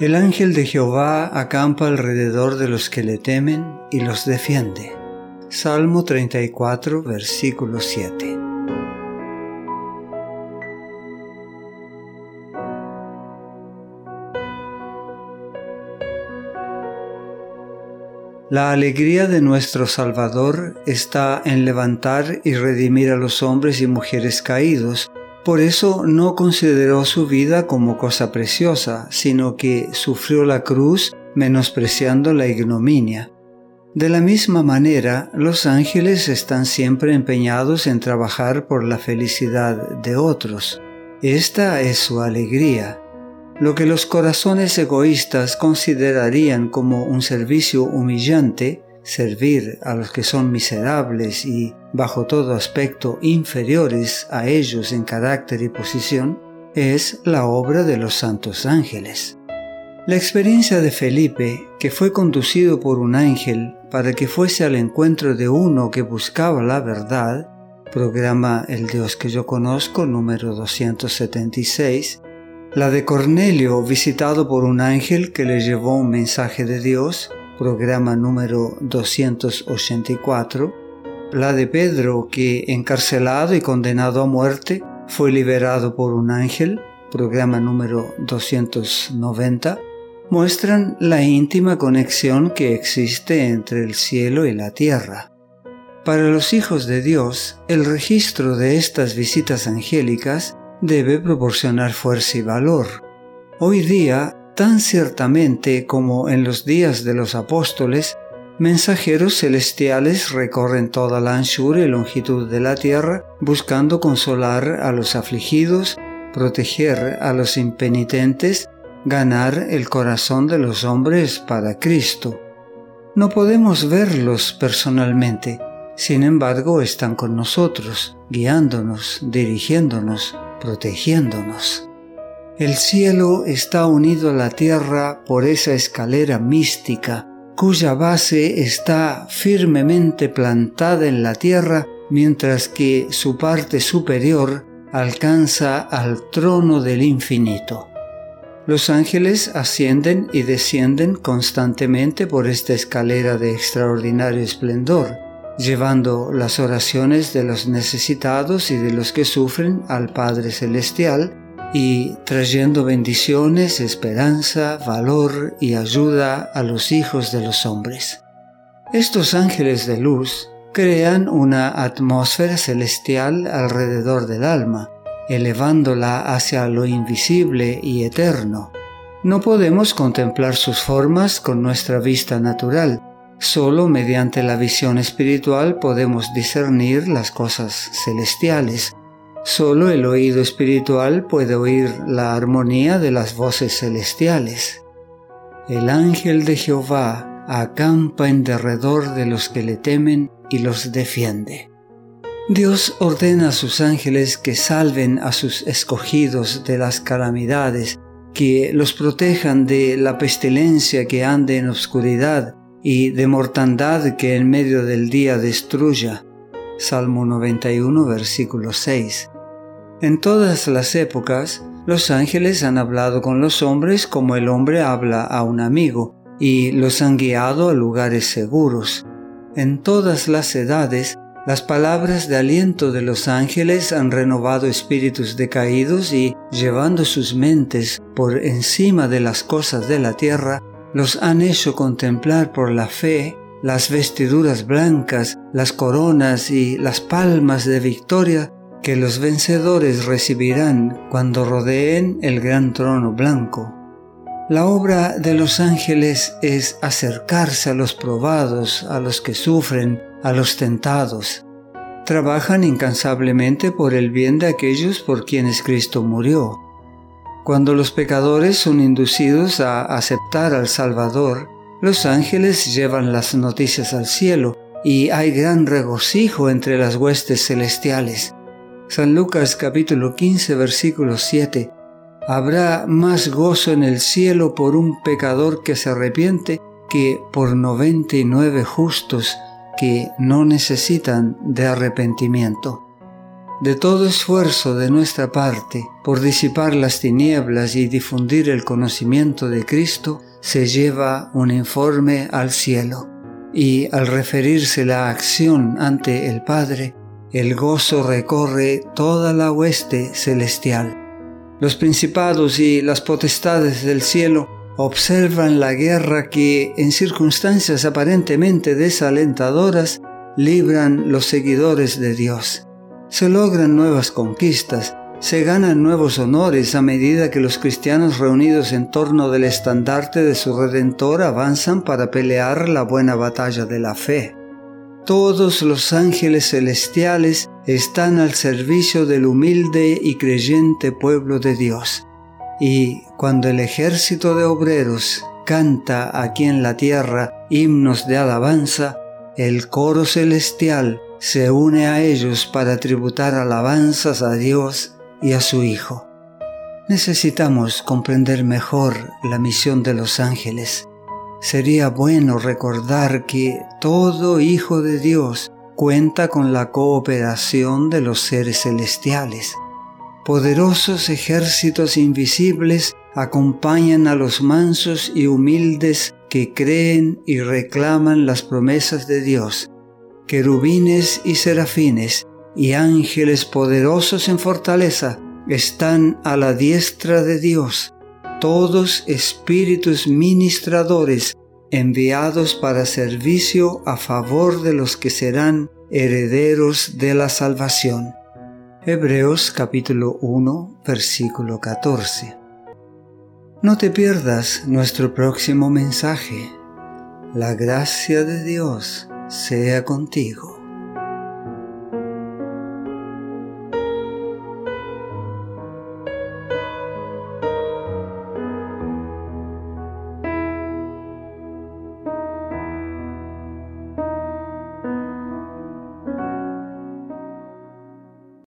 El ángel de Jehová acampa alrededor de los que le temen y los defiende. Salmo 34, versículo 7. La alegría de nuestro Salvador está en levantar y redimir a los hombres y mujeres caídos. Por eso no consideró su vida como cosa preciosa, sino que sufrió la cruz menospreciando la ignominia. De la misma manera, los ángeles están siempre empeñados en trabajar por la felicidad de otros. Esta es su alegría. Lo que los corazones egoístas considerarían como un servicio humillante, servir a los que son miserables y, bajo todo aspecto, inferiores a ellos en carácter y posición, es la obra de los santos ángeles. La experiencia de Felipe, que fue conducido por un ángel para que fuese al encuentro de uno que buscaba la verdad, programa El Dios que yo conozco número 276, la de Cornelio, visitado por un ángel que le llevó un mensaje de Dios, programa número 284. La de Pedro, que encarcelado y condenado a muerte, fue liberado por un ángel, programa número 290, muestran la íntima conexión que existe entre el cielo y la tierra. Para los hijos de Dios, el registro de estas visitas angélicas debe proporcionar fuerza y valor. Hoy día, tan ciertamente como en los días de los apóstoles, mensajeros celestiales recorren toda la anchura y longitud de la tierra buscando consolar a los afligidos, proteger a los impenitentes, ganar el corazón de los hombres para Cristo. No podemos verlos personalmente, sin embargo están con nosotros, guiándonos, dirigiéndonos, protegiéndonos. El cielo está unido a la tierra por esa escalera mística cuya base está firmemente plantada en la tierra mientras que su parte superior alcanza al trono del infinito. Los ángeles ascienden y descienden constantemente por esta escalera de extraordinario esplendor, llevando las oraciones de los necesitados y de los que sufren al Padre Celestial y trayendo bendiciones, esperanza, valor y ayuda a los hijos de los hombres. Estos ángeles de luz crean una atmósfera celestial alrededor del alma, elevándola hacia lo invisible y eterno. No podemos contemplar sus formas con nuestra vista natural, Solo mediante la visión espiritual podemos discernir las cosas celestiales. Solo el oído espiritual puede oír la armonía de las voces celestiales. El ángel de Jehová acampa en derredor de los que le temen y los defiende. Dios ordena a sus ángeles que salven a sus escogidos de las calamidades, que los protejan de la pestilencia que ande en oscuridad, y de mortandad que en medio del día destruya. Salmo 91, versículo 6. En todas las épocas, los ángeles han hablado con los hombres como el hombre habla a un amigo, y los han guiado a lugares seguros. En todas las edades, las palabras de aliento de los ángeles han renovado espíritus decaídos y, llevando sus mentes por encima de las cosas de la tierra, los han hecho contemplar por la fe las vestiduras blancas, las coronas y las palmas de victoria que los vencedores recibirán cuando rodeen el gran trono blanco. La obra de los ángeles es acercarse a los probados, a los que sufren, a los tentados. Trabajan incansablemente por el bien de aquellos por quienes Cristo murió. Cuando los pecadores son inducidos a aceptar al Salvador, los ángeles llevan las noticias al cielo y hay gran regocijo entre las huestes celestiales. San Lucas capítulo 15 versículo 7. Habrá más gozo en el cielo por un pecador que se arrepiente que por noventa y nueve justos que no necesitan de arrepentimiento. de todo esfuerzo de nuestra parte por disipar las tinieblas y difundir el conocimiento de Cristo, se lleva un informe al cielo. Y al referirse la acción ante el Padre, el gozo recorre toda la hueste celestial. Los principados y las potestades del cielo observan la guerra que, en circunstancias aparentemente desalentadoras, libran los seguidores de Dios. Se logran nuevas conquistas, se ganan nuevos honores a medida que los cristianos reunidos en torno del estandarte de su Redentor avanzan para pelear la buena batalla de la fe. Todos los ángeles celestiales están al servicio del humilde y creyente pueblo de Dios. Y cuando el ejército de obreros canta aquí en la tierra himnos de alabanza, el coro celestial se une a ellos para tributar alabanzas a Dios y a su Hijo. Necesitamos comprender mejor la misión de los ángeles. Sería bueno recordar que todo Hijo de Dios cuenta con la cooperación de los seres celestiales. Poderosos ejércitos invisibles acompañan a los mansos y humildes que creen y reclaman las promesas de Dios. Querubines y serafines y ángeles poderosos en fortaleza están a la diestra de Dios, todos espíritus ministradores enviados para servicio a favor de los que serán herederos de la salvación. Hebreos capítulo 1 versículo 14. No te pierdas nuestro próximo mensaje. La gracia de Dios sea contigo.